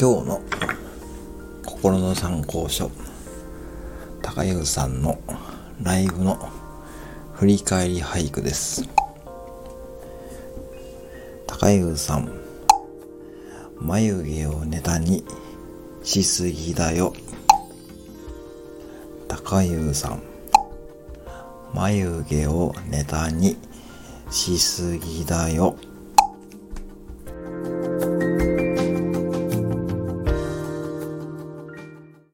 今日の心の参考書高湯さんのライブの振り返り俳句です高湯さん眉毛をネタにしすぎだよ高湯さん眉毛をネタにしすぎだよ。